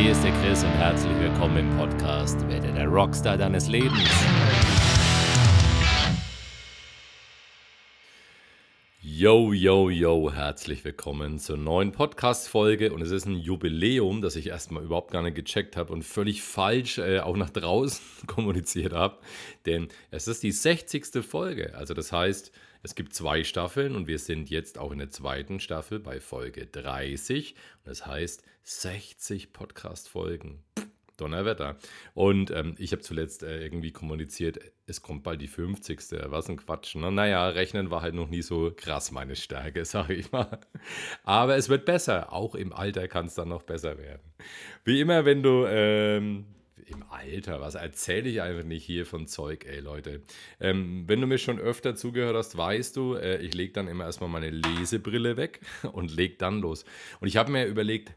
Hier ist der Chris und herzlich willkommen im Podcast Werde der Rockstar deines Lebens. Yo, yo, yo, herzlich willkommen zur neuen Podcast-Folge und es ist ein Jubiläum, das ich erstmal überhaupt gar nicht gecheckt habe und völlig falsch äh, auch nach draußen kommuniziert habe, denn es ist die 60. Folge, also das heißt, es gibt zwei Staffeln und wir sind jetzt auch in der zweiten Staffel bei Folge 30. Und das heißt 60 Podcast-Folgen. Donnerwetter. Und ähm, ich habe zuletzt äh, irgendwie kommuniziert, es kommt bald die 50. Was ein Quatsch. Ne? Naja, rechnen war halt noch nie so krass meine Stärke, sage ich mal. Aber es wird besser. Auch im Alter kann es dann noch besser werden. Wie immer, wenn du ähm, im Alter, was erzähle ich einfach nicht hier von Zeug, ey Leute. Ähm, wenn du mir schon öfter zugehört hast, weißt du, äh, ich lege dann immer erstmal meine Lesebrille weg und leg dann los. Und ich habe mir überlegt,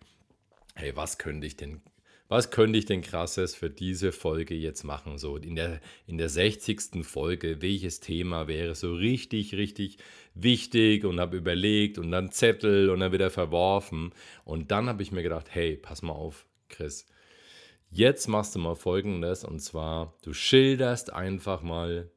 hey, was könnte ich denn was könnte ich denn krasses für diese Folge jetzt machen? So in der, in der 60. Folge, welches Thema wäre so richtig, richtig wichtig und habe überlegt und dann Zettel und dann wieder verworfen. Und dann habe ich mir gedacht, hey, pass mal auf, Chris. Jetzt machst du mal folgendes und zwar, du schilderst einfach mal,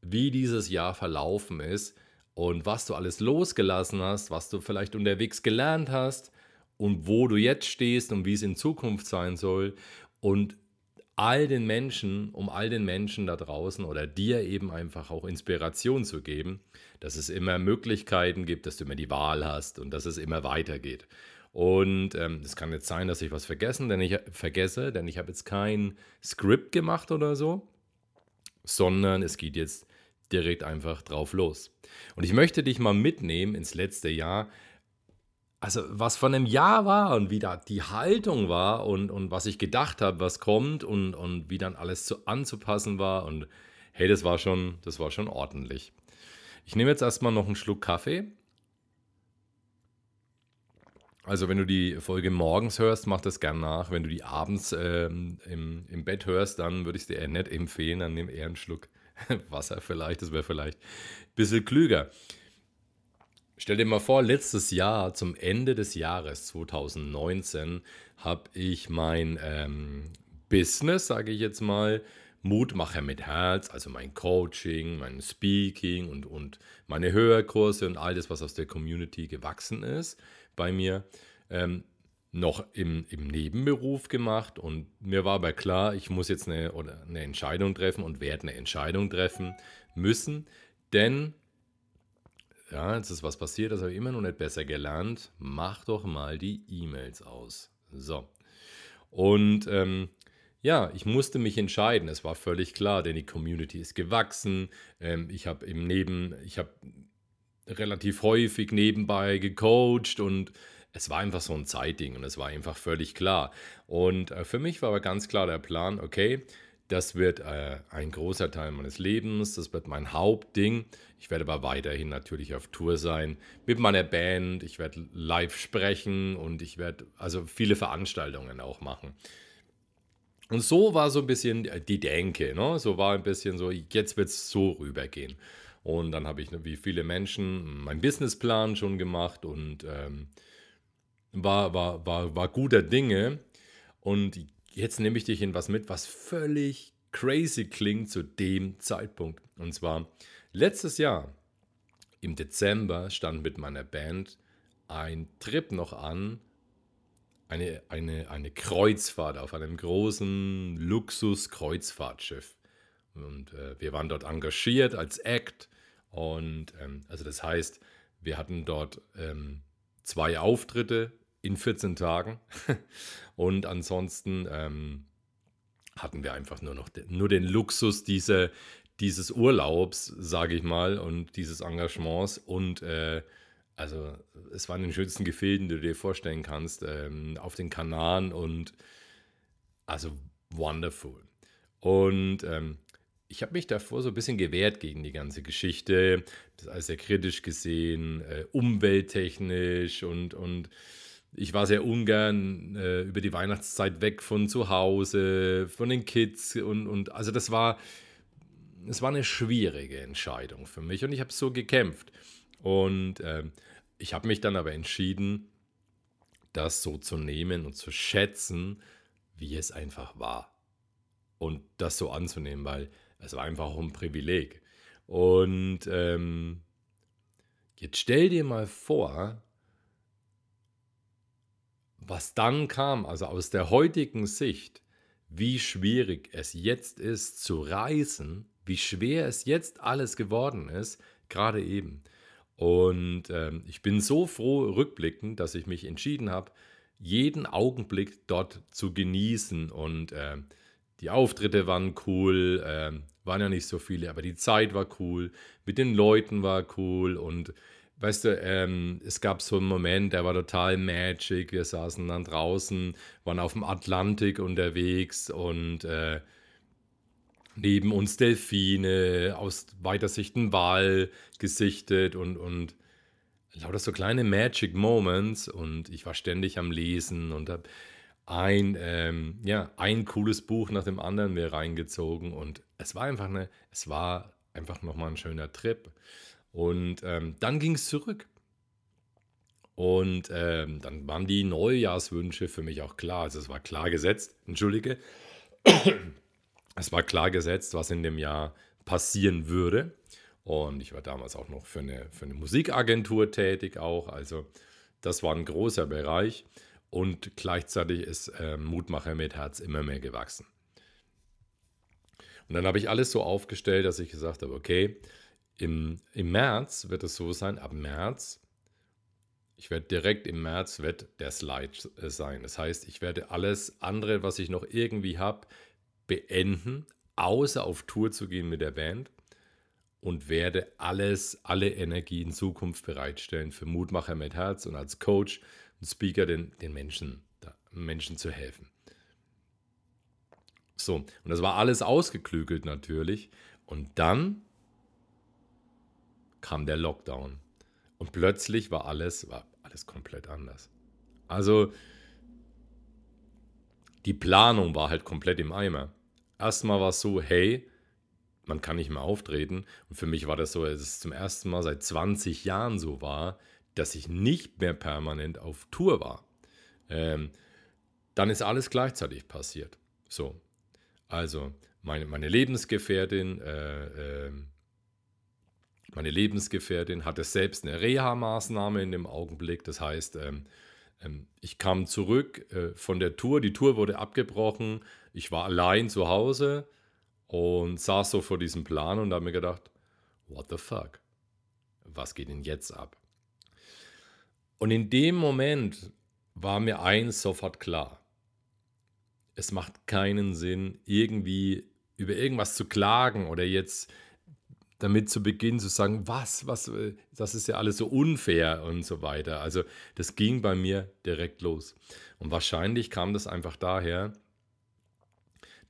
wie dieses Jahr verlaufen ist und was du alles losgelassen hast, was du vielleicht unterwegs gelernt hast und wo du jetzt stehst und wie es in Zukunft sein soll und all den Menschen, um all den Menschen da draußen oder dir eben einfach auch Inspiration zu geben, dass es immer Möglichkeiten gibt, dass du immer die Wahl hast und dass es immer weitergeht. Und ähm, es kann jetzt sein, dass ich was vergessen, denn ich vergesse, denn ich habe jetzt kein Skript gemacht oder so, sondern es geht jetzt direkt einfach drauf los. Und ich möchte dich mal mitnehmen ins letzte Jahr. Also was von einem Jahr war und wie da die Haltung war und, und was ich gedacht habe, was kommt und, und wie dann alles zu, anzupassen war. Und hey, das war schon, das war schon ordentlich. Ich nehme jetzt erstmal noch einen Schluck Kaffee also wenn du die Folge morgens hörst, mach das gern nach. Wenn du die abends ähm, im, im Bett hörst, dann würde ich es dir eher nicht empfehlen. Dann nimm eher einen Schluck Wasser vielleicht. Das wäre vielleicht ein bisschen klüger. Stell dir mal vor, letztes Jahr, zum Ende des Jahres 2019, habe ich mein ähm, Business, sage ich jetzt mal, Mutmacher mit Herz, also mein Coaching, mein Speaking und, und meine Hörkurse und all das, was aus der Community gewachsen ist, bei mir ähm, noch im, im Nebenberuf gemacht und mir war aber klar, ich muss jetzt eine, oder eine Entscheidung treffen und werde eine Entscheidung treffen müssen, denn ja, jetzt ist was passiert, das habe ich immer noch nicht besser gelernt. Mach doch mal die E-Mails aus. So. Und ähm, ja, ich musste mich entscheiden. Es war völlig klar, denn die Community ist gewachsen. Ähm, ich habe im Neben, ich habe relativ häufig nebenbei gecoacht und es war einfach so ein Zeitding und es war einfach völlig klar. Und äh, für mich war aber ganz klar der Plan, okay, das wird äh, ein großer Teil meines Lebens, das wird mein Hauptding. Ich werde aber weiterhin natürlich auf Tour sein mit meiner Band, ich werde live sprechen und ich werde also viele Veranstaltungen auch machen. Und so war so ein bisschen die Denke, ne? so war ein bisschen so, jetzt wird es so rübergehen. Und dann habe ich, wie viele Menschen, meinen Businessplan schon gemacht und ähm, war, war, war, war guter Dinge. Und jetzt nehme ich dich in was mit, was völlig crazy klingt zu dem Zeitpunkt. Und zwar letztes Jahr im Dezember stand mit meiner Band ein Trip noch an, eine, eine, eine Kreuzfahrt auf einem großen Luxus-Kreuzfahrtschiff. Und äh, wir waren dort engagiert als Act und ähm, also das heißt, wir hatten dort ähm, zwei Auftritte in 14 Tagen und ansonsten ähm, hatten wir einfach nur noch den, nur den Luxus dieser, dieses Urlaubs, sage ich mal, und dieses Engagements und äh, also es waren die schönsten Gefilden, die du dir vorstellen kannst, ähm, auf den Kanaren und also wonderful. Und ähm, ich habe mich davor so ein bisschen gewehrt gegen die ganze Geschichte. Das alles sehr kritisch gesehen, äh, umwelttechnisch und, und ich war sehr ungern äh, über die Weihnachtszeit weg von zu Hause, von den Kids und, und also das war, es war eine schwierige Entscheidung für mich und ich habe so gekämpft. Und äh, ich habe mich dann aber entschieden, das so zu nehmen und zu schätzen, wie es einfach war. Und das so anzunehmen, weil es war einfach auch ein Privileg. Und ähm, jetzt stell dir mal vor, was dann kam, also aus der heutigen Sicht, wie schwierig es jetzt ist zu reisen, wie schwer es jetzt alles geworden ist, gerade eben. Und ähm, ich bin so froh rückblickend, dass ich mich entschieden habe, jeden Augenblick dort zu genießen. Und äh, die Auftritte waren cool, äh, waren ja nicht so viele, aber die Zeit war cool, mit den Leuten war cool und weißt du, ähm, es gab so einen Moment, der war total magic. Wir saßen dann draußen, waren auf dem Atlantik unterwegs und äh, neben uns Delfine, aus weiter Sicht ein Wal gesichtet und, und lauter so kleine Magic Moments und ich war ständig am Lesen und habe ein, ähm, ja, ein cooles Buch nach dem anderen mir reingezogen und es war einfach eine, es war einfach nochmal ein schöner Trip. Und ähm, dann ging es zurück. Und ähm, dann waren die Neujahrswünsche für mich auch klar. Also es war klar gesetzt, entschuldige. es war klar gesetzt, was in dem Jahr passieren würde. Und ich war damals auch noch für eine, für eine Musikagentur tätig auch. Also das war ein großer Bereich. Und gleichzeitig ist äh, Mutmacher mit Herz immer mehr gewachsen. Und dann habe ich alles so aufgestellt, dass ich gesagt habe, okay, im, im März wird es so sein, ab März, ich werde direkt im März wird der Slide äh, sein. Das heißt, ich werde alles andere, was ich noch irgendwie habe, beenden, außer auf Tour zu gehen mit der Band und werde alles, alle Energie in Zukunft bereitstellen für Mutmacher mit Herz und als Coach Speaker den, den Menschen, Menschen zu helfen. So, und das war alles ausgeklügelt natürlich. Und dann kam der Lockdown. Und plötzlich war alles, war alles komplett anders. Also die Planung war halt komplett im Eimer. Erstmal war es so, hey, man kann nicht mehr auftreten. Und für mich war das so, dass es zum ersten Mal seit 20 Jahren so war, dass ich nicht mehr permanent auf Tour war. Ähm, dann ist alles gleichzeitig passiert. So, also meine, meine Lebensgefährtin äh, äh, meine Lebensgefährtin hatte selbst eine Reha-Maßnahme in dem Augenblick. Das heißt, ähm, ähm, ich kam zurück äh, von der Tour. Die Tour wurde abgebrochen. Ich war allein zu Hause und saß so vor diesem Plan und habe mir gedacht, what the fuck? Was geht denn jetzt ab? Und in dem Moment war mir eins sofort klar. Es macht keinen Sinn, irgendwie über irgendwas zu klagen oder jetzt damit zu Beginn zu sagen, was, was, das ist ja alles so unfair und so weiter. Also das ging bei mir direkt los. Und wahrscheinlich kam das einfach daher,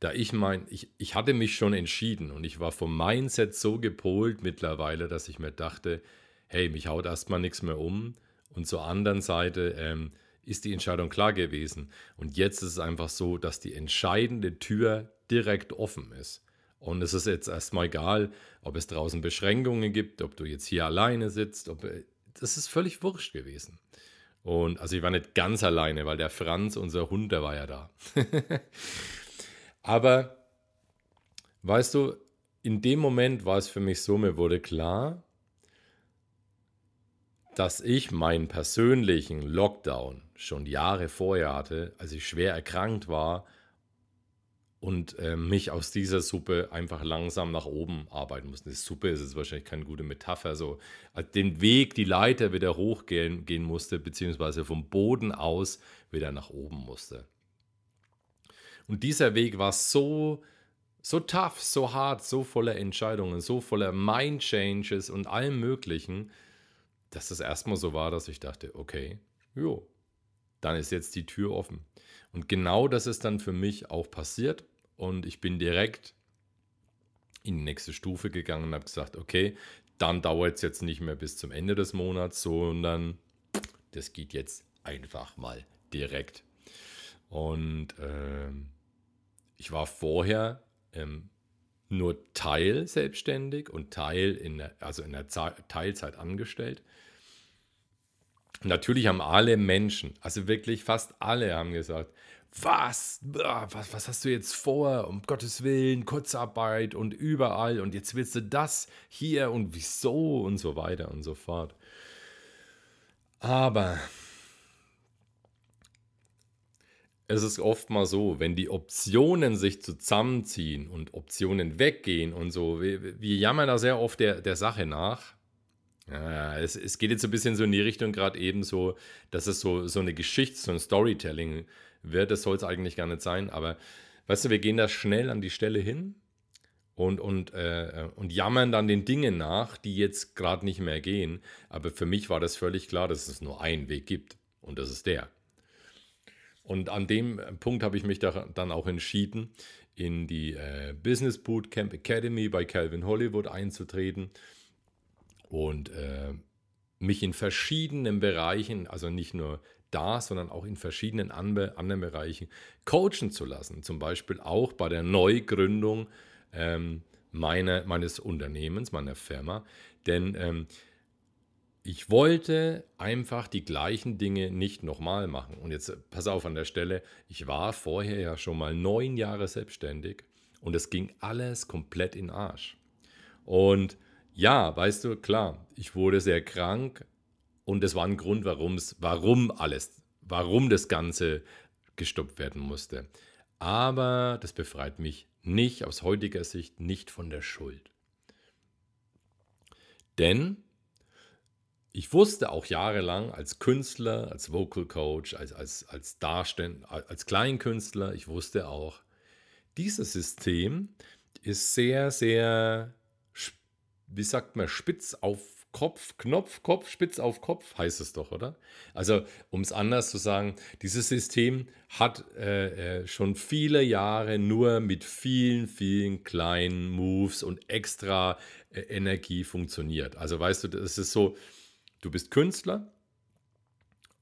da ich mein, ich, ich hatte mich schon entschieden und ich war vom Mindset so gepolt mittlerweile, dass ich mir dachte, hey, mich haut erstmal nichts mehr um. Und zur anderen Seite ähm, ist die Entscheidung klar gewesen. Und jetzt ist es einfach so, dass die entscheidende Tür direkt offen ist. Und es ist jetzt erstmal egal, ob es draußen Beschränkungen gibt, ob du jetzt hier alleine sitzt, ob, äh, das ist völlig wurscht gewesen. Und also ich war nicht ganz alleine, weil der Franz, unser Hund, der war ja da. Aber weißt du, in dem Moment war es für mich so, mir wurde klar, dass ich meinen persönlichen Lockdown schon Jahre vorher hatte, als ich schwer erkrankt war und äh, mich aus dieser Suppe einfach langsam nach oben arbeiten mussten. Die Suppe ist jetzt wahrscheinlich keine gute Metapher, so also den Weg, die Leiter wieder hochgehen gehen musste, beziehungsweise vom Boden aus wieder nach oben musste. Und dieser Weg war so, so tough, so hart, so voller Entscheidungen, so voller Mind-Changes und allem Möglichen, dass das erstmal so war, dass ich dachte, okay, jo, dann ist jetzt die Tür offen. Und genau das ist dann für mich auch passiert. Und ich bin direkt in die nächste Stufe gegangen und habe gesagt, okay, dann dauert es jetzt nicht mehr bis zum Ende des Monats, sondern das geht jetzt einfach mal direkt. Und ähm, ich war vorher ähm, nur Teil selbstständig und Teil in der, also in der Teilzeit angestellt. natürlich haben alle Menschen, also wirklich fast alle haben gesagt, was, was, was hast du jetzt vor? Um Gottes Willen, Kurzarbeit und überall und jetzt willst du das hier und wieso und so weiter und so fort. Aber es ist oft mal so, wenn die Optionen sich zusammenziehen und Optionen weggehen und so, wir, wir jammern da sehr oft der, der Sache nach. Ja, es, es geht jetzt ein bisschen so in die Richtung gerade eben so, dass es so, so eine Geschichte, so ein Storytelling wird. Das soll es eigentlich gar nicht sein, aber weißt du, wir gehen da schnell an die Stelle hin und, und, äh, und jammern dann den Dingen nach, die jetzt gerade nicht mehr gehen. Aber für mich war das völlig klar, dass es nur einen Weg gibt und das ist der. Und an dem Punkt habe ich mich da, dann auch entschieden, in die äh, Business Bootcamp Academy bei Calvin Hollywood einzutreten und äh, mich in verschiedenen Bereichen, also nicht nur da, sondern auch in verschiedenen anderen Bereichen coachen zu lassen. Zum Beispiel auch bei der Neugründung ähm, meine, meines Unternehmens, meiner Firma. Denn ähm, ich wollte einfach die gleichen Dinge nicht nochmal machen. Und jetzt pass auf an der Stelle, ich war vorher ja schon mal neun Jahre selbstständig und es ging alles komplett in Arsch. Und ja, weißt du, klar, ich wurde sehr krank und das war ein Grund, warum's, warum alles, warum das Ganze gestoppt werden musste. Aber das befreit mich nicht aus heutiger Sicht nicht von der Schuld. Denn ich wusste auch jahrelang als Künstler, als Vocal Coach, als, als, als Darsteller, als Kleinkünstler, ich wusste auch, dieses System ist sehr, sehr wie sagt man, spitz auf Kopf, Knopf, Kopf, spitz auf Kopf, heißt es doch, oder? Also, um es anders zu sagen, dieses System hat äh, äh, schon viele Jahre nur mit vielen, vielen kleinen Moves und extra äh, Energie funktioniert. Also, weißt du, das ist so, du bist Künstler,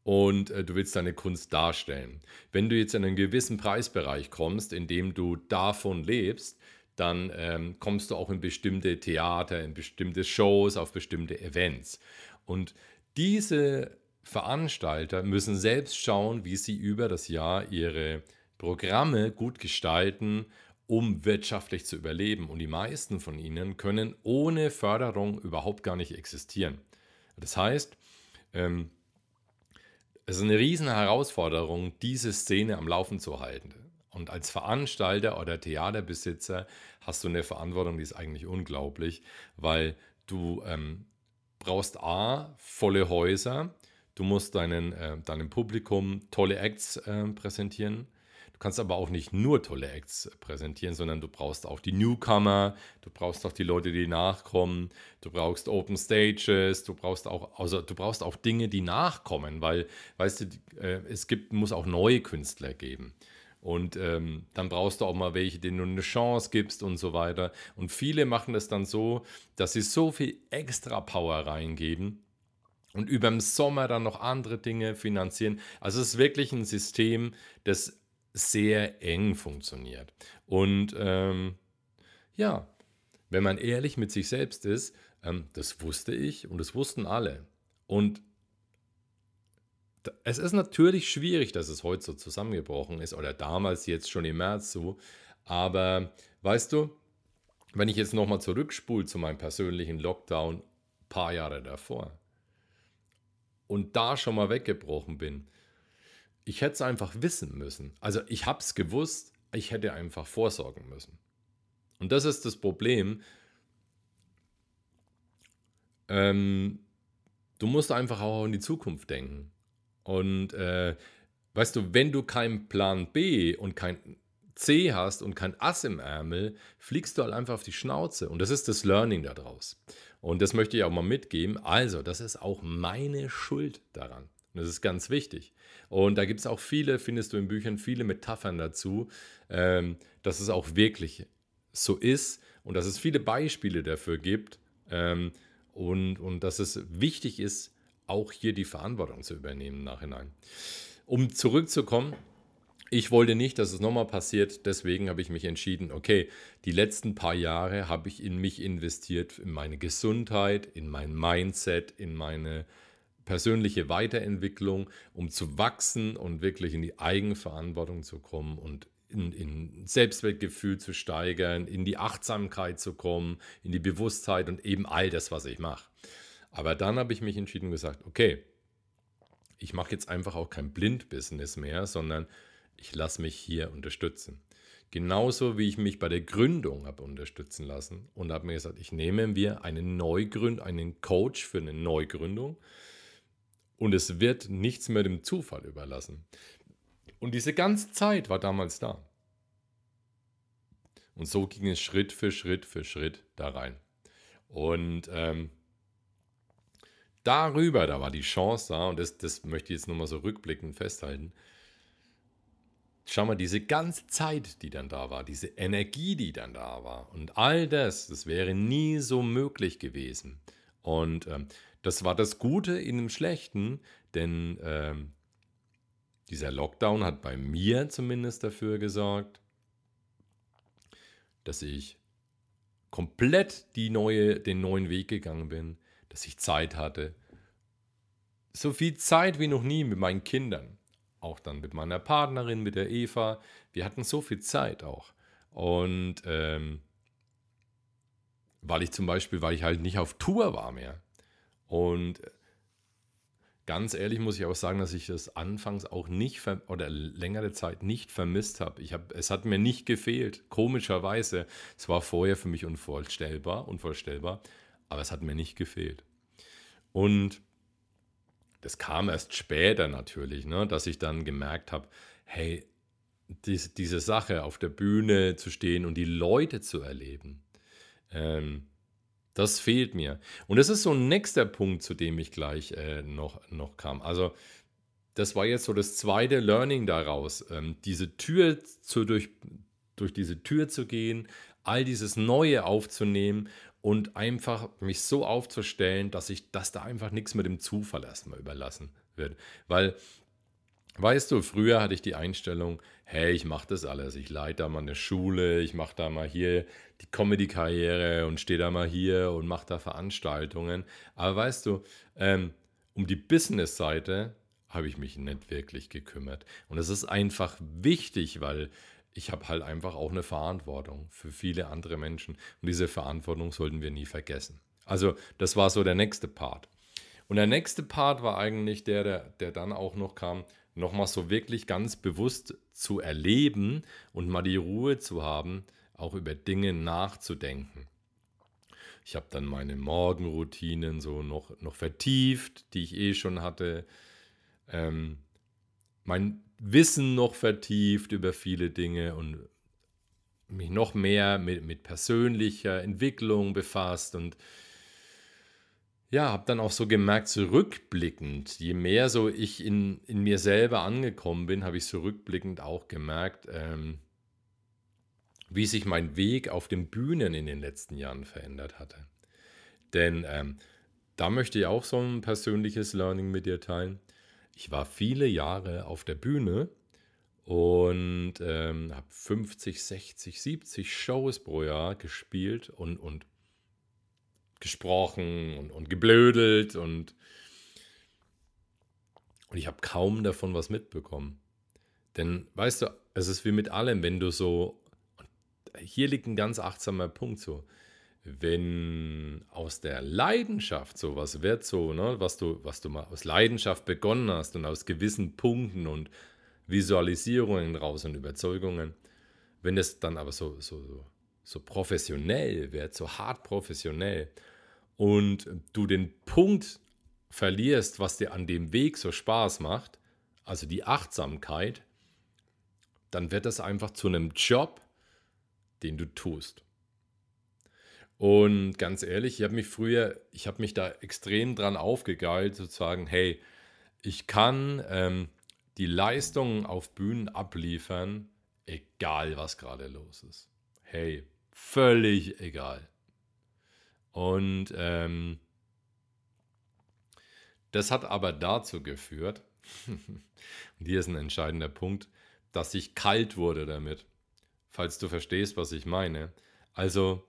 und äh, du willst deine Kunst darstellen. Wenn du jetzt in einen gewissen Preisbereich kommst, in dem du davon lebst, dann ähm, kommst du auch in bestimmte Theater, in bestimmte Shows, auf bestimmte Events. Und diese Veranstalter müssen selbst schauen, wie sie über das Jahr ihre Programme gut gestalten, um wirtschaftlich zu überleben. Und die meisten von ihnen können ohne Förderung überhaupt gar nicht existieren. Das heißt, ähm, es ist eine riesen Herausforderung, diese Szene am Laufen zu halten. Und als Veranstalter oder Theaterbesitzer hast du eine Verantwortung, die ist eigentlich unglaublich, weil du ähm, brauchst A, volle Häuser, du musst deinen, äh, deinem Publikum tolle Acts äh, präsentieren. Kannst aber auch nicht nur tolle Acts präsentieren, sondern du brauchst auch die Newcomer, du brauchst auch die Leute, die nachkommen, du brauchst Open Stages, du brauchst auch, also du brauchst auch Dinge, die nachkommen, weil, weißt du, äh, es gibt, muss auch neue Künstler geben. Und ähm, dann brauchst du auch mal welche, denen du eine Chance gibst und so weiter. Und viele machen das dann so, dass sie so viel extra Power reingeben und über den Sommer dann noch andere Dinge finanzieren. Also es ist wirklich ein System, das sehr eng funktioniert. Und ähm, ja, wenn man ehrlich mit sich selbst ist, ähm, das wusste ich und das wussten alle. Und es ist natürlich schwierig, dass es heute so zusammengebrochen ist oder damals jetzt schon im März so. Aber weißt du, wenn ich jetzt nochmal zurückspule zu meinem persönlichen Lockdown, paar Jahre davor, und da schon mal weggebrochen bin, ich hätte es einfach wissen müssen. Also ich habe es gewusst, ich hätte einfach vorsorgen müssen. Und das ist das Problem. Ähm, du musst einfach auch in die Zukunft denken. Und äh, weißt du, wenn du keinen Plan B und kein C hast und kein Ass im Ärmel, fliegst du halt einfach auf die Schnauze. Und das ist das Learning daraus. Und das möchte ich auch mal mitgeben. Also, das ist auch meine Schuld daran. Und das ist ganz wichtig. Und da gibt es auch viele, findest du in Büchern, viele Metaphern dazu, ähm, dass es auch wirklich so ist und dass es viele Beispiele dafür gibt ähm, und, und dass es wichtig ist, auch hier die Verantwortung zu übernehmen im Nachhinein. Um zurückzukommen, ich wollte nicht, dass es nochmal passiert, deswegen habe ich mich entschieden, okay, die letzten paar Jahre habe ich in mich investiert, in meine Gesundheit, in mein Mindset, in meine persönliche Weiterentwicklung, um zu wachsen und wirklich in die Eigenverantwortung zu kommen und in, in Selbstwertgefühl zu steigern, in die Achtsamkeit zu kommen, in die Bewusstheit und eben all das, was ich mache. Aber dann habe ich mich entschieden und gesagt, okay, ich mache jetzt einfach auch kein Blind-Business mehr, sondern ich lasse mich hier unterstützen. Genauso wie ich mich bei der Gründung habe unterstützen lassen und habe mir gesagt, ich nehme mir einen Neugründ, einen Coach für eine Neugründung und es wird nichts mehr dem Zufall überlassen. Und diese ganze Zeit war damals da. Und so ging es Schritt für Schritt für Schritt da rein. Und ähm, darüber, da war die Chance da, und das, das möchte ich jetzt nochmal so rückblickend festhalten. Schau mal, diese ganze Zeit, die dann da war, diese Energie, die dann da war und all das, das wäre nie so möglich gewesen. Und ähm, das war das Gute in dem Schlechten, denn ähm, dieser Lockdown hat bei mir zumindest dafür gesorgt, dass ich komplett die neue, den neuen Weg gegangen bin, dass ich Zeit hatte. So viel Zeit wie noch nie mit meinen Kindern. Auch dann mit meiner Partnerin, mit der Eva. Wir hatten so viel Zeit auch. Und ähm, weil ich zum Beispiel, weil ich halt nicht auf Tour war mehr. Und ganz ehrlich muss ich auch sagen, dass ich das anfangs auch nicht oder längere Zeit nicht vermisst habe. Ich hab, es hat mir nicht gefehlt, komischerweise. Es war vorher für mich unvorstellbar, unvorstellbar, aber es hat mir nicht gefehlt. Und das kam erst später natürlich, ne, dass ich dann gemerkt habe, hey, dies, diese Sache auf der Bühne zu stehen und die Leute zu erleben, ähm, das fehlt mir. Und das ist so ein nächster Punkt, zu dem ich gleich äh, noch, noch kam. Also, das war jetzt so das zweite Learning daraus, ähm, diese Tür zu, durch, durch diese Tür zu gehen, all dieses Neue aufzunehmen und einfach mich so aufzustellen, dass ich, dass da einfach nichts mit dem Zufall erstmal überlassen wird. Weil Weißt du, früher hatte ich die Einstellung, hey, ich mache das alles. Ich leite da mal eine Schule, ich mache da mal hier die Comedy-Karriere und stehe da mal hier und mache da Veranstaltungen. Aber weißt du, ähm, um die Business-Seite habe ich mich nicht wirklich gekümmert. Und es ist einfach wichtig, weil ich habe halt einfach auch eine Verantwortung für viele andere Menschen. Und diese Verantwortung sollten wir nie vergessen. Also das war so der nächste Part. Und der nächste Part war eigentlich der, der, der dann auch noch kam, nochmal so wirklich ganz bewusst zu erleben und mal die Ruhe zu haben, auch über Dinge nachzudenken. Ich habe dann meine Morgenroutinen so noch, noch vertieft, die ich eh schon hatte. Ähm, mein Wissen noch vertieft über viele Dinge und mich noch mehr mit, mit persönlicher Entwicklung befasst und ja, habe dann auch so gemerkt, zurückblickend, je mehr so ich in, in mir selber angekommen bin, habe ich zurückblickend auch gemerkt, ähm, wie sich mein Weg auf den Bühnen in den letzten Jahren verändert hatte. Denn ähm, da möchte ich auch so ein persönliches Learning mit dir teilen. Ich war viele Jahre auf der Bühne und ähm, habe 50, 60, 70 Shows pro Jahr gespielt und, und gesprochen und, und geblödelt und, und ich habe kaum davon was mitbekommen. Denn weißt du, es ist wie mit allem, wenn du so, hier liegt ein ganz achtsamer Punkt so, wenn aus der Leidenschaft sowas wird, so, ne, was du, was du mal aus Leidenschaft begonnen hast und aus gewissen Punkten und Visualisierungen raus und Überzeugungen, wenn es dann aber so, so, so, so professionell wird, so hart professionell und du den Punkt verlierst, was dir an dem Weg so Spaß macht, also die Achtsamkeit, dann wird das einfach zu einem Job, den du tust. Und ganz ehrlich, ich habe mich früher, ich habe mich da extrem dran aufgegeilt, sozusagen, hey, ich kann ähm, die Leistungen auf Bühnen abliefern, egal was gerade los ist. Hey, völlig egal. Und ähm, das hat aber dazu geführt, und hier ist ein entscheidender Punkt, dass ich kalt wurde damit, falls du verstehst, was ich meine. Also,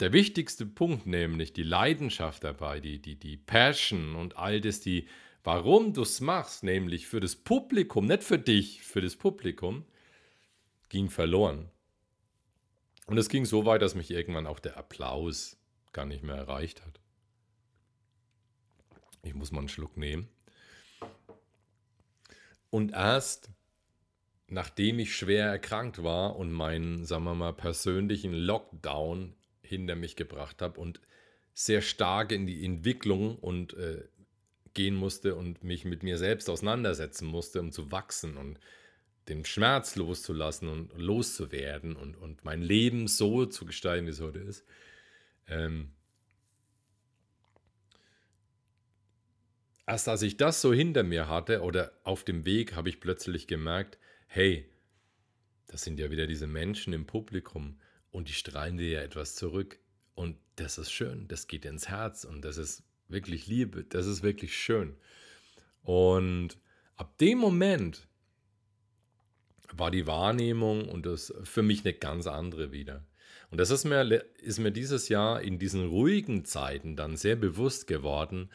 der wichtigste Punkt, nämlich die Leidenschaft dabei, die, die, die Passion und all das, die, warum du es machst, nämlich für das Publikum, nicht für dich, für das Publikum, ging verloren. Und es ging so weit, dass mich irgendwann auch der Applaus gar nicht mehr erreicht hat. Ich muss mal einen Schluck nehmen. Und erst nachdem ich schwer erkrankt war und meinen, sagen wir mal, persönlichen Lockdown hinter mich gebracht habe und sehr stark in die Entwicklung und äh, gehen musste und mich mit mir selbst auseinandersetzen musste, um zu wachsen und den Schmerz loszulassen und loszuwerden und, und mein Leben so zu gestalten, wie es heute ist. Ähm, erst als ich das so hinter mir hatte oder auf dem Weg, habe ich plötzlich gemerkt, hey, das sind ja wieder diese Menschen im Publikum und die strahlen dir ja etwas zurück. Und das ist schön, das geht ins Herz und das ist wirklich Liebe, das ist wirklich schön. Und ab dem Moment war die Wahrnehmung und das für mich eine ganz andere wieder. Und das ist mir, ist mir dieses Jahr in diesen ruhigen Zeiten dann sehr bewusst geworden,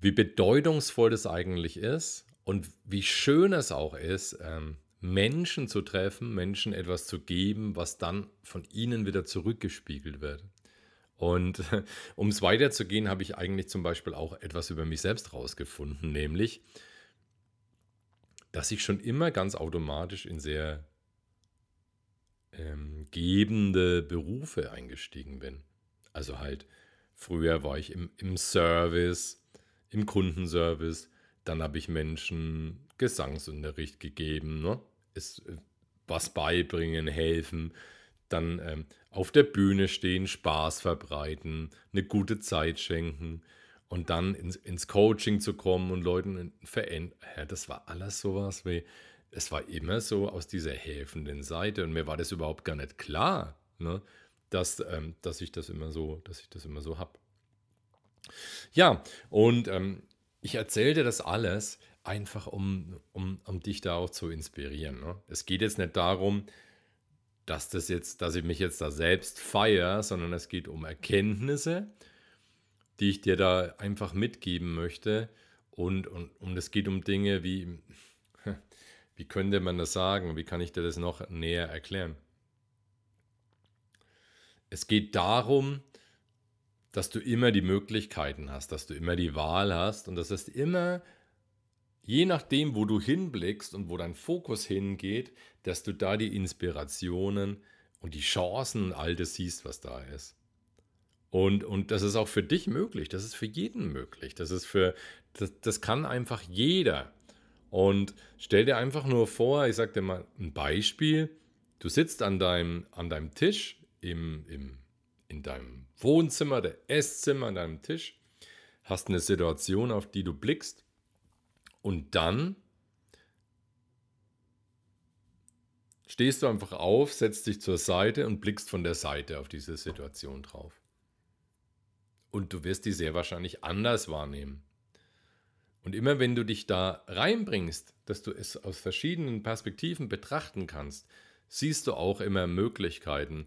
wie bedeutungsvoll das eigentlich ist und wie schön es auch ist, ähm, Menschen zu treffen, Menschen etwas zu geben, was dann von ihnen wieder zurückgespiegelt wird. Und um es weiterzugehen, habe ich eigentlich zum Beispiel auch etwas über mich selbst rausgefunden, nämlich, dass ich schon immer ganz automatisch in sehr ähm, gebende Berufe eingestiegen bin. Also halt, früher war ich im, im Service, im Kundenservice, dann habe ich Menschen Gesangsunterricht gegeben, ne? es, äh, was beibringen, helfen, dann ähm, auf der Bühne stehen, Spaß verbreiten, eine gute Zeit schenken und dann ins, ins Coaching zu kommen und Leuten verändern. Ja, das war alles sowas wie, es war immer so aus dieser helfenden Seite und mir war das überhaupt gar nicht klar, ne, dass, ähm, dass ich das immer so, dass ich das immer so habe. Ja, und ähm, ich erzählte das alles, einfach um, um, um dich da auch zu inspirieren. Ne? Es geht jetzt nicht darum, dass das jetzt, dass ich mich jetzt da selbst feiere, sondern es geht um Erkenntnisse, die ich dir da einfach mitgeben möchte. Und, und, und es geht um Dinge wie, wie könnte man das sagen? Wie kann ich dir das noch näher erklären? Es geht darum, dass du immer die Möglichkeiten hast, dass du immer die Wahl hast und das ist immer je nachdem, wo du hinblickst und wo dein Fokus hingeht, dass du da die Inspirationen und die Chancen und all das siehst, was da ist. Und, und das ist auch für dich möglich, das ist für jeden möglich. Das ist für, das, das kann einfach jeder. Und stell dir einfach nur vor, ich sag dir mal ein Beispiel, du sitzt an deinem, an deinem Tisch im, im, in deinem Wohnzimmer, der Esszimmer, an deinem Tisch, hast eine Situation, auf die du blickst und dann stehst du einfach auf, setzt dich zur Seite und blickst von der Seite auf diese Situation drauf. Und du wirst die sehr wahrscheinlich anders wahrnehmen. Und immer wenn du dich da reinbringst, dass du es aus verschiedenen Perspektiven betrachten kannst, siehst du auch immer Möglichkeiten.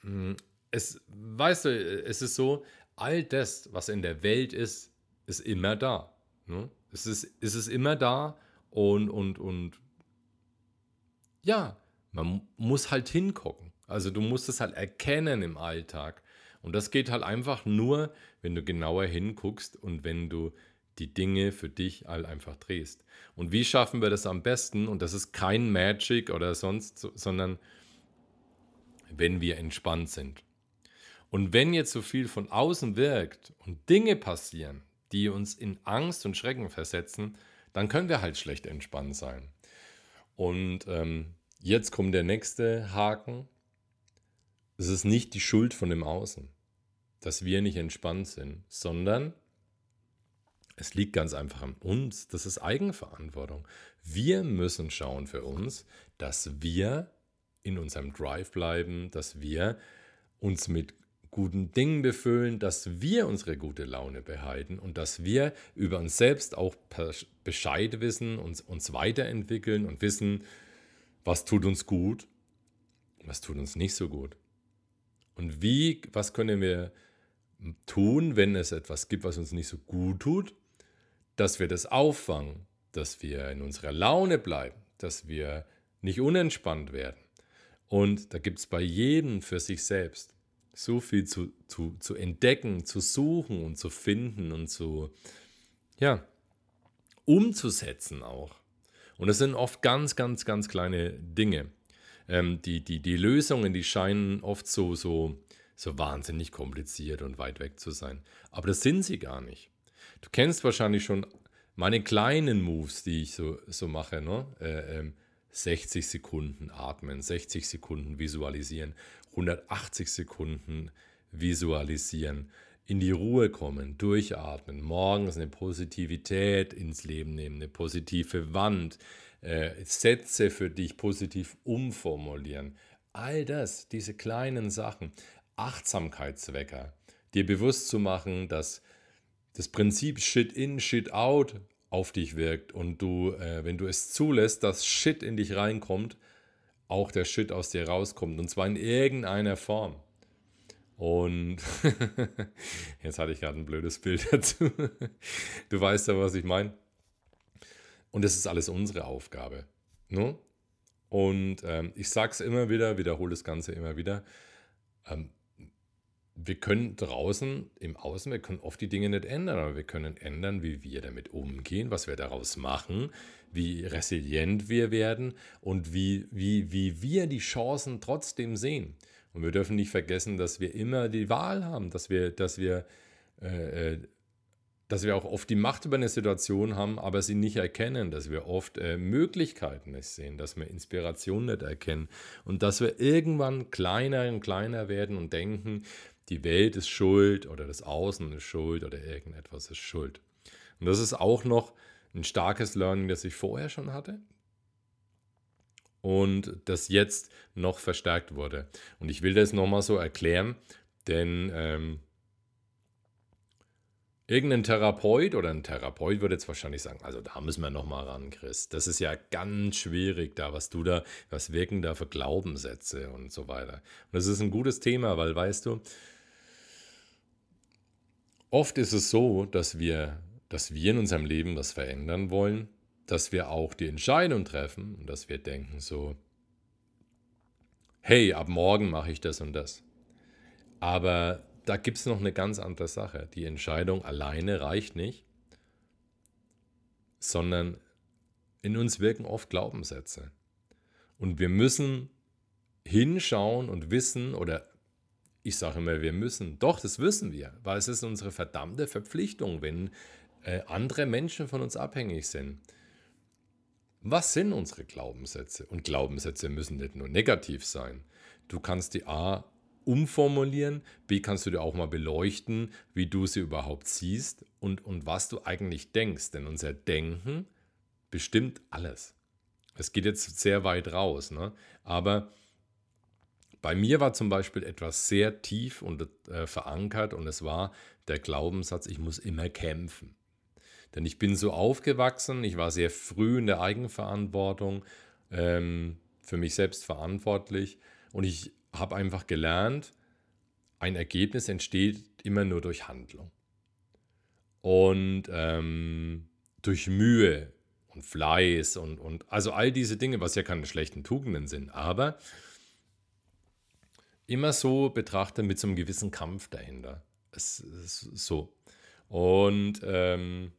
Hm, es, weißt du, es ist so, all das, was in der Welt ist, ist immer da. Ne? Es ist, es ist immer da und, und, und ja, man muss halt hingucken. Also du musst es halt erkennen im Alltag. Und das geht halt einfach nur, wenn du genauer hinguckst und wenn du die Dinge für dich halt einfach drehst. Und wie schaffen wir das am besten? Und das ist kein Magic oder sonst, sondern wenn wir entspannt sind. Und wenn jetzt so viel von außen wirkt und Dinge passieren, die uns in Angst und Schrecken versetzen, dann können wir halt schlecht entspannt sein. Und ähm, jetzt kommt der nächste Haken. Es ist nicht die Schuld von dem Außen, dass wir nicht entspannt sind, sondern es liegt ganz einfach an uns. Das ist Eigenverantwortung. Wir müssen schauen für uns, dass wir in unserem Drive bleiben, dass wir uns mit guten Dingen befüllen, dass wir unsere gute Laune behalten und dass wir über uns selbst auch Bescheid wissen, uns, uns weiterentwickeln und wissen, was tut uns gut, was tut uns nicht so gut. Und wie, was können wir tun, wenn es etwas gibt, was uns nicht so gut tut, dass wir das auffangen, dass wir in unserer Laune bleiben, dass wir nicht unentspannt werden. Und da gibt es bei jedem für sich selbst so viel zu, zu, zu entdecken, zu suchen und zu finden und zu, ja, umzusetzen auch. Und es sind oft ganz, ganz, ganz kleine Dinge. Ähm, die, die, die Lösungen, die scheinen oft so, so, so wahnsinnig kompliziert und weit weg zu sein. Aber das sind sie gar nicht. Du kennst wahrscheinlich schon meine kleinen Moves, die ich so, so mache. Ne? Äh, ähm, 60 Sekunden atmen, 60 Sekunden visualisieren, 180 Sekunden visualisieren, in die Ruhe kommen, durchatmen, morgens eine Positivität ins Leben nehmen, eine positive Wand, äh, Sätze für dich positiv umformulieren. All das, diese kleinen Sachen, Achtsamkeitswecker, dir bewusst zu machen, dass das Prinzip Shit in, Shit out auf dich wirkt und du, äh, wenn du es zulässt, dass Shit in dich reinkommt, auch der Shit aus dir rauskommt und zwar in irgendeiner Form. Und jetzt hatte ich gerade ein blödes Bild dazu. Du weißt ja, was ich meine. Und das ist alles unsere Aufgabe. Ne? Und ähm, ich sage es immer wieder, wiederhole das Ganze immer wieder. Ähm, wir können draußen im Außen, wir können oft die Dinge nicht ändern, aber wir können ändern, wie wir damit umgehen, was wir daraus machen, wie resilient wir werden und wie, wie, wie wir die Chancen trotzdem sehen. Und wir dürfen nicht vergessen, dass wir immer die Wahl haben, dass wir, dass wir, äh, äh, dass wir auch oft die Macht über eine Situation haben, aber sie nicht erkennen, dass wir oft äh, Möglichkeiten nicht sehen, dass wir Inspiration nicht erkennen und dass wir irgendwann kleiner und kleiner werden und denken, die Welt ist schuld oder das Außen ist schuld oder irgendetwas ist schuld. Und das ist auch noch ein starkes Learning, das ich vorher schon hatte und das jetzt noch verstärkt wurde. Und ich will das nochmal so erklären, denn ähm, irgendein Therapeut oder ein Therapeut würde jetzt wahrscheinlich sagen, also da müssen wir nochmal ran, Chris. Das ist ja ganz schwierig da, was du da, was wirken da für Glaubenssätze und so weiter. Und das ist ein gutes Thema, weil weißt du, oft ist es so, dass wir, dass wir in unserem Leben was verändern wollen dass wir auch die Entscheidung treffen und dass wir denken so, hey, ab morgen mache ich das und das. Aber da gibt es noch eine ganz andere Sache. Die Entscheidung alleine reicht nicht, sondern in uns wirken oft Glaubenssätze. Und wir müssen hinschauen und wissen, oder ich sage immer, wir müssen, doch, das wissen wir, weil es ist unsere verdammte Verpflichtung, wenn äh, andere Menschen von uns abhängig sind. Was sind unsere Glaubenssätze? Und Glaubenssätze müssen nicht nur negativ sein. Du kannst die A umformulieren, B kannst du dir auch mal beleuchten, wie du sie überhaupt siehst und, und was du eigentlich denkst. Denn unser Denken bestimmt alles. Es geht jetzt sehr weit raus, ne? aber bei mir war zum Beispiel etwas sehr tief und äh, verankert und es war der Glaubenssatz, ich muss immer kämpfen. Denn ich bin so aufgewachsen, ich war sehr früh in der Eigenverantwortung, ähm, für mich selbst verantwortlich und ich habe einfach gelernt, ein Ergebnis entsteht immer nur durch Handlung. Und ähm, durch Mühe und Fleiß und, und also all diese Dinge, was ja keine schlechten Tugenden sind, aber immer so betrachtet mit so einem gewissen Kampf dahinter. Es ist so. Und ähm,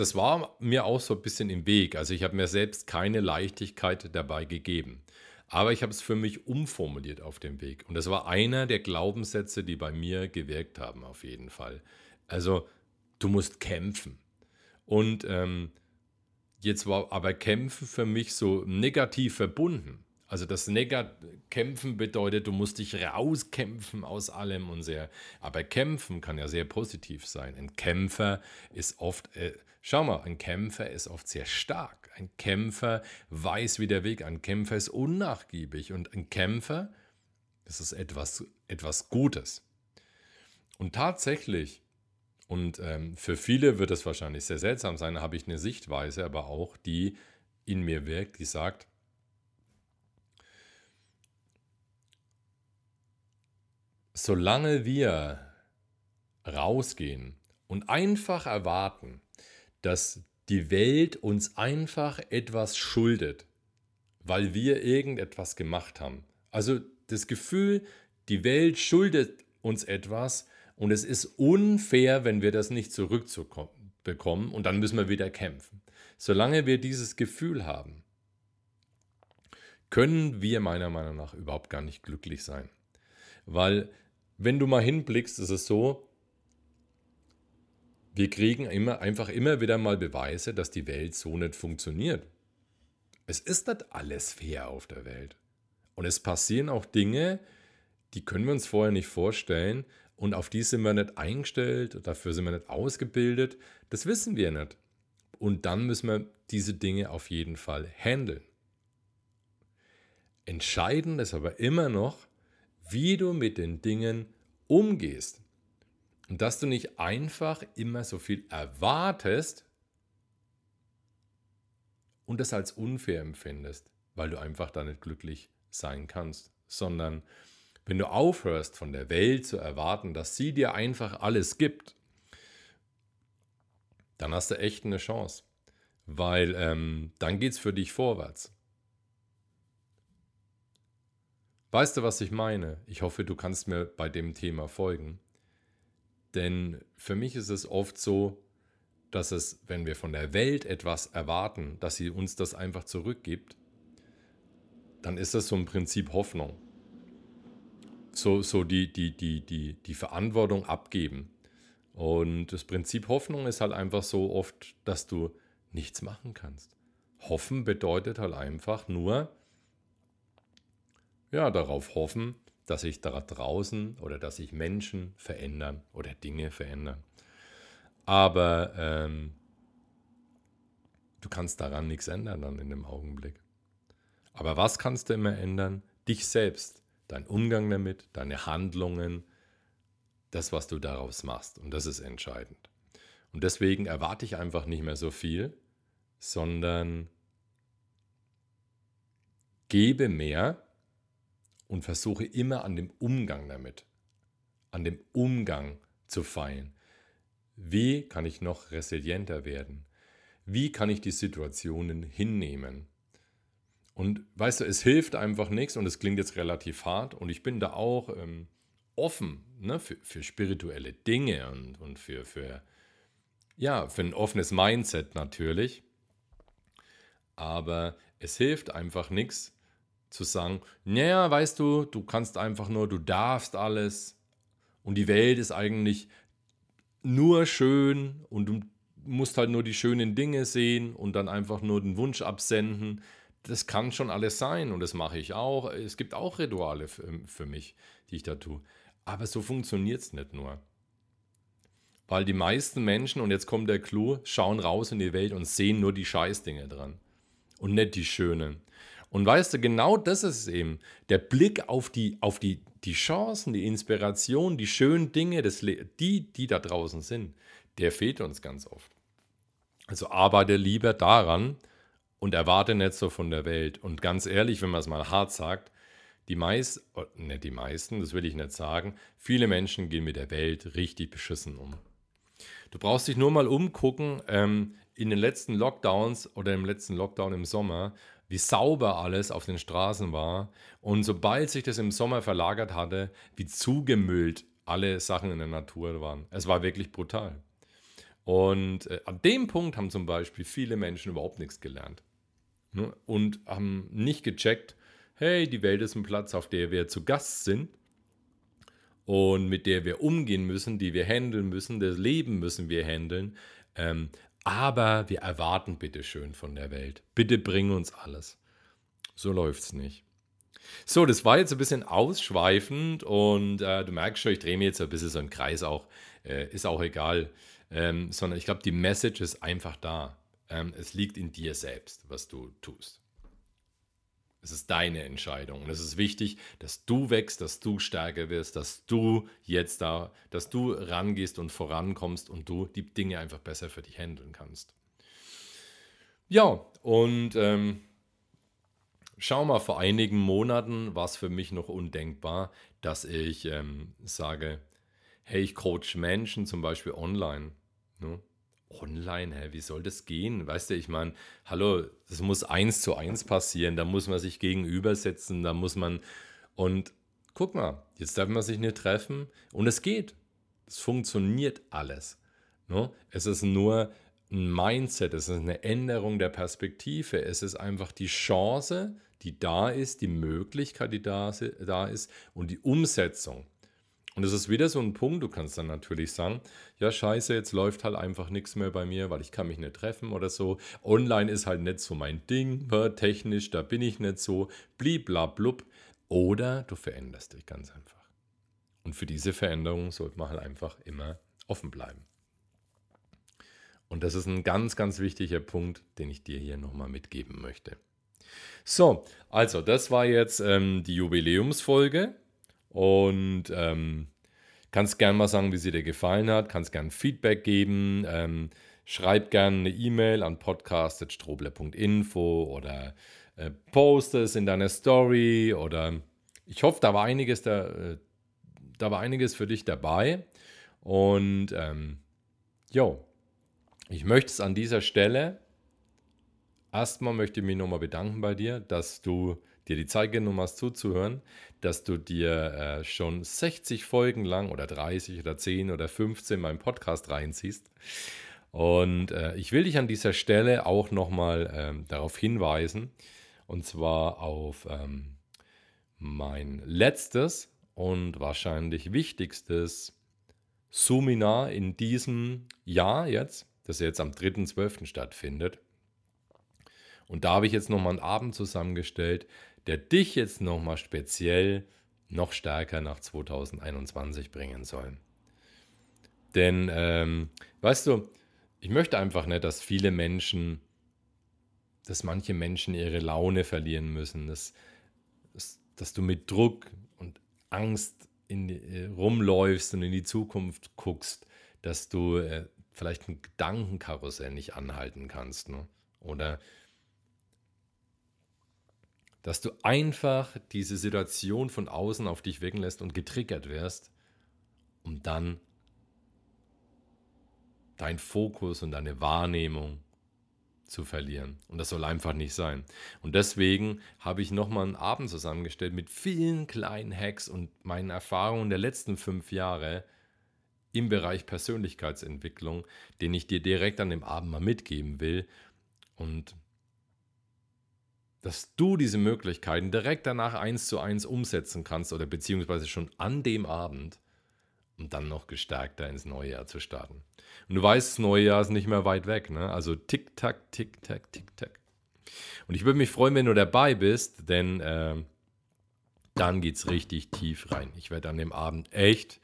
das war mir auch so ein bisschen im Weg. Also ich habe mir selbst keine Leichtigkeit dabei gegeben. Aber ich habe es für mich umformuliert auf dem Weg. Und das war einer der Glaubenssätze, die bei mir gewirkt haben, auf jeden Fall. Also, du musst kämpfen. Und ähm, jetzt war aber Kämpfen für mich so negativ verbunden. Also das Negat Kämpfen bedeutet, du musst dich rauskämpfen aus allem und sehr. Aber Kämpfen kann ja sehr positiv sein. Ein Kämpfer ist oft, äh, schau mal, ein Kämpfer ist oft sehr stark. Ein Kämpfer weiß, wie der Weg. Ein Kämpfer ist unnachgiebig und ein Kämpfer, das ist etwas, etwas Gutes. Und tatsächlich, und ähm, für viele wird es wahrscheinlich sehr seltsam sein, habe ich eine Sichtweise, aber auch die in mir wirkt, die sagt, solange wir rausgehen und einfach erwarten, dass die Welt uns einfach etwas schuldet, weil wir irgendetwas gemacht haben. Also das Gefühl, die Welt schuldet uns etwas und es ist unfair, wenn wir das nicht zurückbekommen und dann müssen wir wieder kämpfen. Solange wir dieses Gefühl haben, können wir meiner Meinung nach überhaupt gar nicht glücklich sein. Weil wenn du mal hinblickst, ist es so, wir kriegen immer, einfach immer wieder mal Beweise, dass die Welt so nicht funktioniert. Es ist nicht alles fair auf der Welt. Und es passieren auch Dinge, die können wir uns vorher nicht vorstellen und auf die sind wir nicht eingestellt, dafür sind wir nicht ausgebildet. Das wissen wir nicht. Und dann müssen wir diese Dinge auf jeden Fall handeln. Entscheidend ist aber immer noch, wie du mit den Dingen umgehst. Und dass du nicht einfach immer so viel erwartest und das als unfair empfindest, weil du einfach da nicht glücklich sein kannst, sondern wenn du aufhörst von der Welt zu erwarten, dass sie dir einfach alles gibt, dann hast du echt eine Chance, weil ähm, dann geht es für dich vorwärts. Weißt du, was ich meine? Ich hoffe, du kannst mir bei dem Thema folgen. Denn für mich ist es oft so, dass es, wenn wir von der Welt etwas erwarten, dass sie uns das einfach zurückgibt, dann ist das so ein Prinzip Hoffnung. So, so die, die, die, die, die Verantwortung abgeben. Und das Prinzip Hoffnung ist halt einfach so oft, dass du nichts machen kannst. Hoffen bedeutet halt einfach nur, ja, darauf hoffen, dass sich da draußen oder dass sich Menschen verändern oder Dinge verändern. Aber ähm, du kannst daran nichts ändern dann in dem Augenblick. Aber was kannst du immer ändern? Dich selbst, dein Umgang damit, deine Handlungen, das, was du daraus machst. Und das ist entscheidend. Und deswegen erwarte ich einfach nicht mehr so viel, sondern gebe mehr und versuche immer an dem Umgang damit, an dem Umgang zu feilen. Wie kann ich noch resilienter werden? Wie kann ich die Situationen hinnehmen? Und weißt du, es hilft einfach nichts und es klingt jetzt relativ hart und ich bin da auch ähm, offen ne, für, für, spirituelle Dinge und, und für, für, ja, für ein offenes Mindset natürlich. Aber es hilft einfach nichts, zu sagen, naja, weißt du, du kannst einfach nur, du darfst alles und die Welt ist eigentlich nur schön und du musst halt nur die schönen Dinge sehen und dann einfach nur den Wunsch absenden. Das kann schon alles sein und das mache ich auch. Es gibt auch Rituale für, für mich, die ich da tue. Aber so funktioniert es nicht nur. Weil die meisten Menschen, und jetzt kommt der Clou, schauen raus in die Welt und sehen nur die Scheißdinge dran und nicht die schönen. Und weißt du, genau das ist eben der Blick auf die, auf die, die Chancen, die Inspiration, die schönen Dinge, das die, die da draußen sind, der fehlt uns ganz oft. Also arbeite lieber daran und erwarte nicht so von der Welt. Und ganz ehrlich, wenn man es mal hart sagt, die meisten, oh, nicht die meisten, das will ich nicht sagen, viele Menschen gehen mit der Welt richtig beschissen um. Du brauchst dich nur mal umgucken, ähm, in den letzten Lockdowns oder im letzten Lockdown im Sommer, wie sauber alles auf den Straßen war und sobald sich das im Sommer verlagert hatte, wie zugemüllt alle Sachen in der Natur waren. Es war wirklich brutal. Und äh, an dem Punkt haben zum Beispiel viele Menschen überhaupt nichts gelernt ne? und haben nicht gecheckt, hey, die Welt ist ein Platz, auf der wir zu Gast sind und mit der wir umgehen müssen, die wir handeln müssen, das Leben müssen wir handeln. Ähm, aber wir erwarten bitte schön von der Welt. Bitte bring uns alles. So läuft es nicht. So, das war jetzt ein bisschen ausschweifend und äh, du merkst schon, ich drehe mir jetzt ein bisschen so einen Kreis auch. Äh, ist auch egal. Ähm, sondern ich glaube, die Message ist einfach da. Ähm, es liegt in dir selbst, was du tust. Es ist deine Entscheidung. Und es ist wichtig, dass du wächst, dass du stärker wirst, dass du jetzt da, dass du rangehst und vorankommst und du die Dinge einfach besser für dich handeln kannst. Ja, und ähm, schau mal, vor einigen Monaten war es für mich noch undenkbar, dass ich ähm, sage, hey, ich coach Menschen zum Beispiel online. Ne? Online, hä, wie soll das gehen? Weißt du, ich meine, hallo, das muss eins zu eins passieren, da muss man sich gegenübersetzen, da muss man. Und guck mal, jetzt darf man sich nicht treffen und es geht. Es funktioniert alles. Ne? Es ist nur ein Mindset, es ist eine Änderung der Perspektive, es ist einfach die Chance, die da ist, die Möglichkeit, die da ist und die Umsetzung. Und es ist wieder so ein Punkt, du kannst dann natürlich sagen, ja scheiße, jetzt läuft halt einfach nichts mehr bei mir, weil ich kann mich nicht treffen oder so. Online ist halt nicht so mein Ding, technisch, da bin ich nicht so, bliblablub. Oder du veränderst dich ganz einfach. Und für diese Veränderung sollte man halt einfach immer offen bleiben. Und das ist ein ganz, ganz wichtiger Punkt, den ich dir hier nochmal mitgeben möchte. So, also das war jetzt ähm, die Jubiläumsfolge und ähm, kannst gern mal sagen, wie sie dir gefallen hat, kannst gern Feedback geben, ähm, schreib gerne eine E-Mail an podcast.stroble.info oder äh, post es in deiner Story oder ich hoffe, da war einiges, da, äh, da war einiges für dich dabei. Und ähm, ich möchte es an dieser Stelle, erstmal möchte ich mich nochmal bedanken bei dir, dass du dir die Zeit genommen hast zuzuhören, dass du dir äh, schon 60 Folgen lang oder 30 oder 10 oder 15 meinen Podcast reinziehst. Und äh, ich will dich an dieser Stelle auch nochmal ähm, darauf hinweisen, und zwar auf ähm, mein letztes und wahrscheinlich wichtigstes Seminar in diesem Jahr jetzt das jetzt am 3.12. stattfindet. Und da habe ich jetzt nochmal einen Abend zusammengestellt, der dich jetzt nochmal speziell noch stärker nach 2021 bringen soll. Denn, ähm, weißt du, ich möchte einfach nicht, dass viele Menschen, dass manche Menschen ihre Laune verlieren müssen, dass, dass, dass du mit Druck und Angst in äh, rumläufst und in die Zukunft guckst, dass du äh, vielleicht ein Gedankenkarussell nicht anhalten kannst. Ne? Oder dass du einfach diese Situation von außen auf dich wirken lässt und getriggert wirst, um dann dein Fokus und deine Wahrnehmung zu verlieren. Und das soll einfach nicht sein. Und deswegen habe ich nochmal einen Abend zusammengestellt mit vielen kleinen Hacks und meinen Erfahrungen der letzten fünf Jahre, im Bereich Persönlichkeitsentwicklung, den ich dir direkt an dem Abend mal mitgeben will. Und dass du diese Möglichkeiten direkt danach eins zu eins umsetzen kannst oder beziehungsweise schon an dem Abend, um dann noch gestärkter ins neue Jahr zu starten. Und du weißt, das neue Jahr ist nicht mehr weit weg, ne? Also tick-tack, tick-tack, tick-tack. Und ich würde mich freuen, wenn du dabei bist, denn äh, dann geht es richtig tief rein. Ich werde an dem Abend echt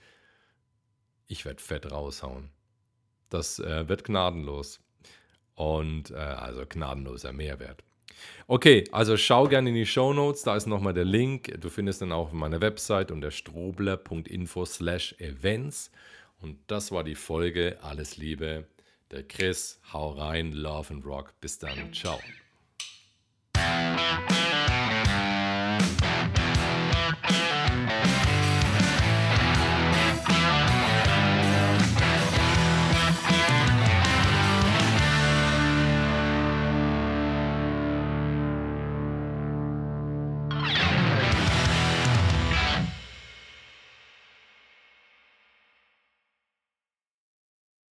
ich werde fett raushauen. Das äh, wird gnadenlos. Und äh, also gnadenloser Mehrwert. Okay, also schau gerne in die Show Notes, da ist nochmal der Link. Du findest dann auch meine Website unter strobler.info slash events. Und das war die Folge. Alles Liebe. Der Chris, hau rein, Love and Rock. Bis dann, ciao.